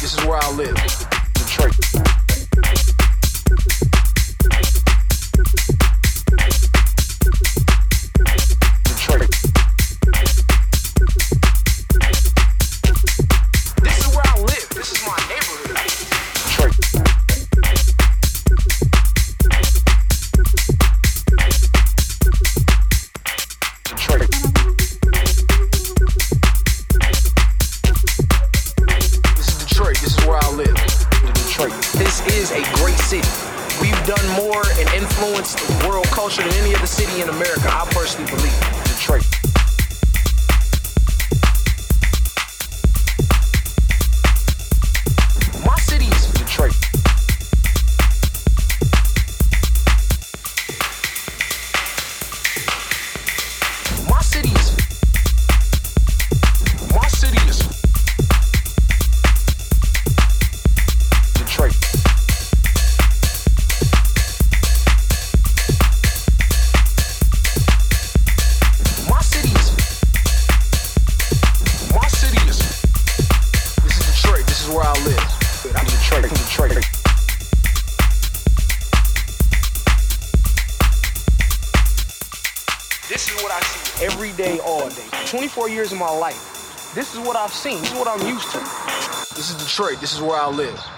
years of Detroit. This is where I live.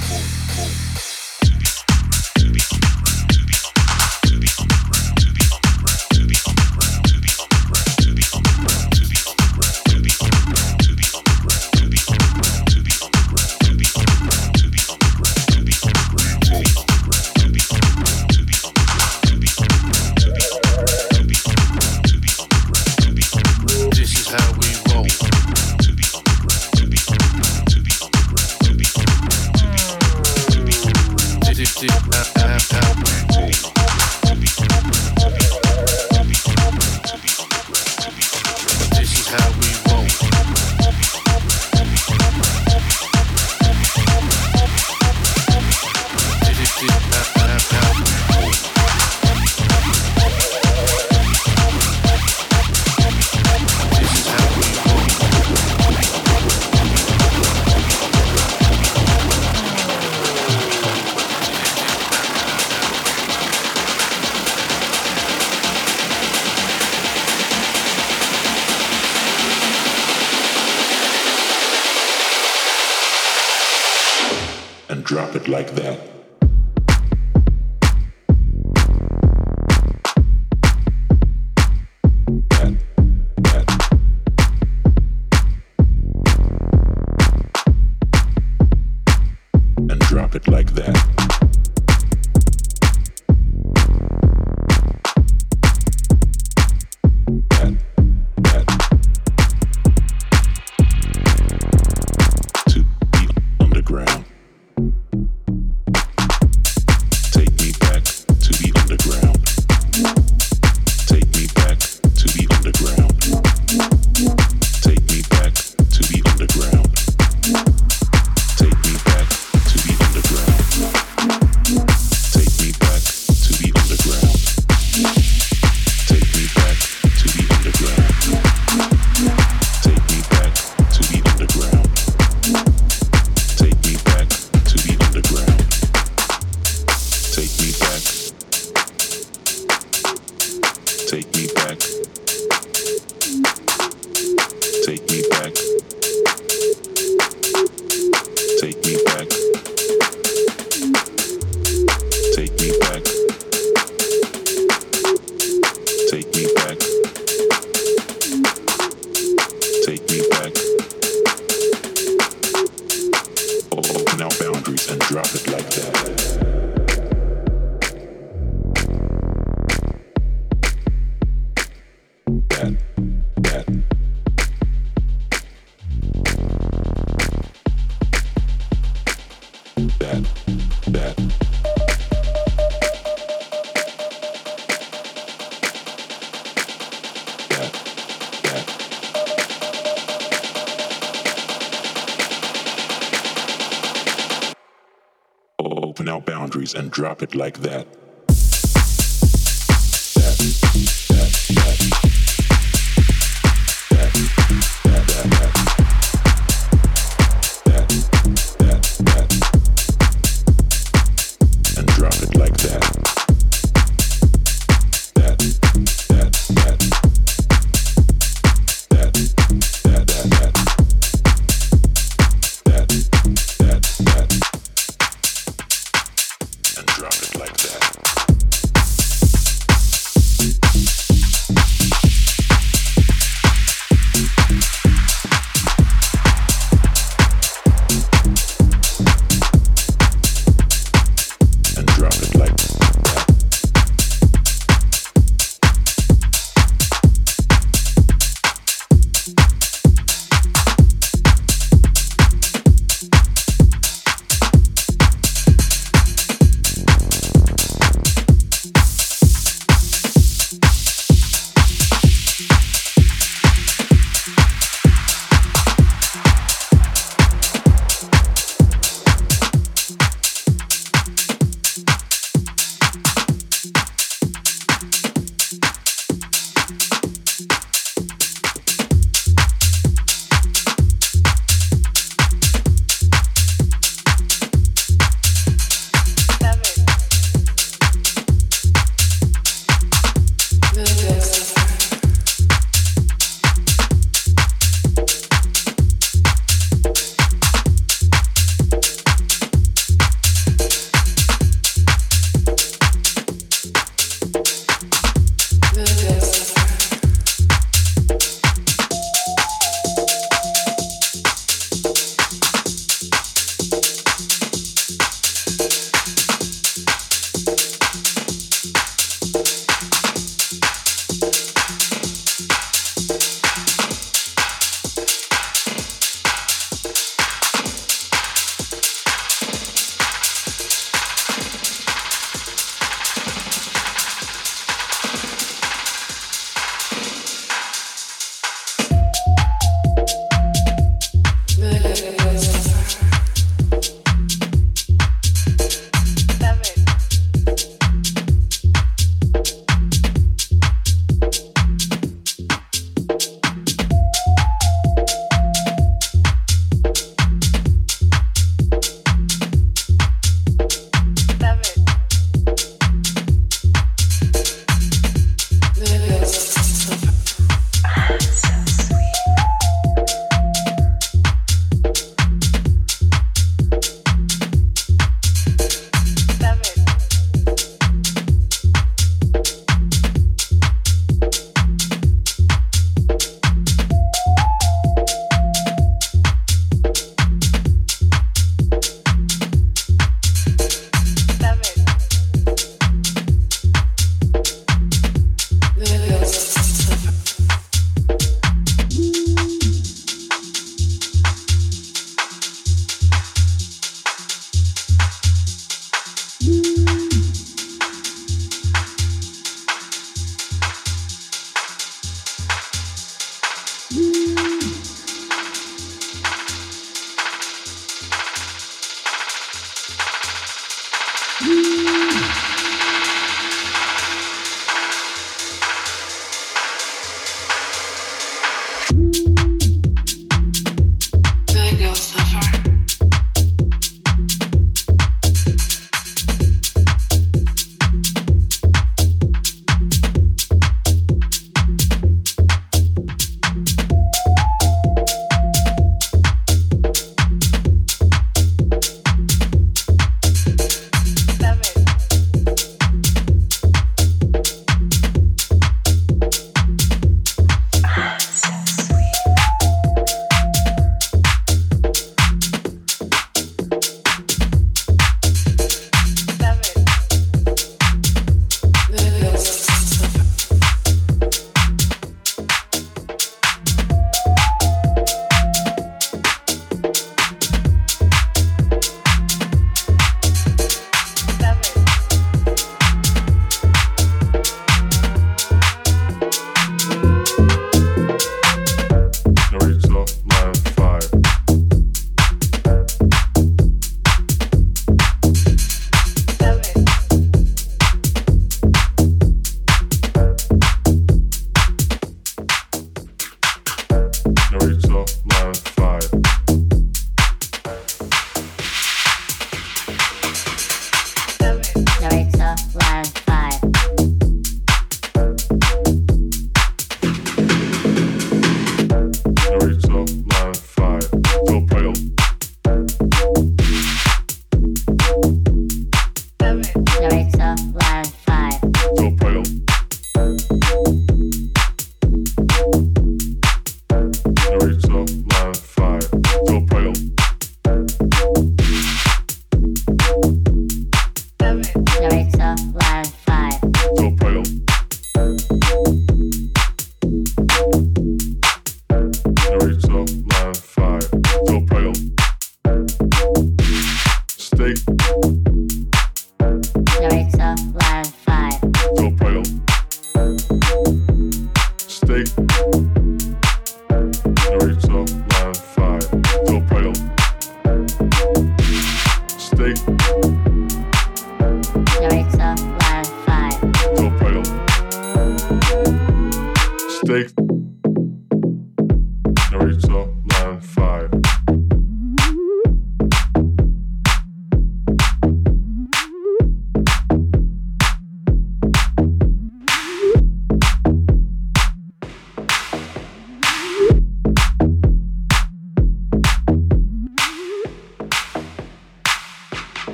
drop it like that.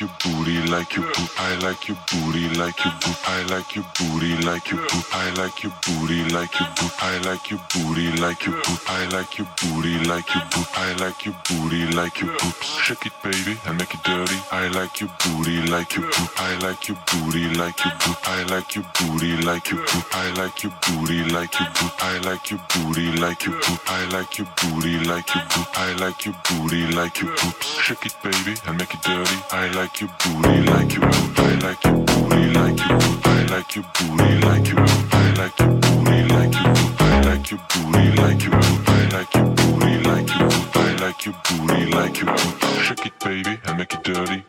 Like your booty like your poop. I like your booty like your poop. I like your booty like your poop. I like your booty like your poop. I like your booty like your poop. I like your booty like your poop. I like your booty like your poop. Shake it, baby, and make it dirty. I like your booty like your poop. I like your booty like your poop. I like your booty like your poop. I like your booty like your poop. I like your booty like your poop. I like your booty like your poop. I like your booty like your poop. Shake it, baby, and make it dirty. I like booty like your. I like your booty like your. I like your booty like your. I like your booty like your booty like your booty like your booty like your poop. Shake it, baby, and make it dirty.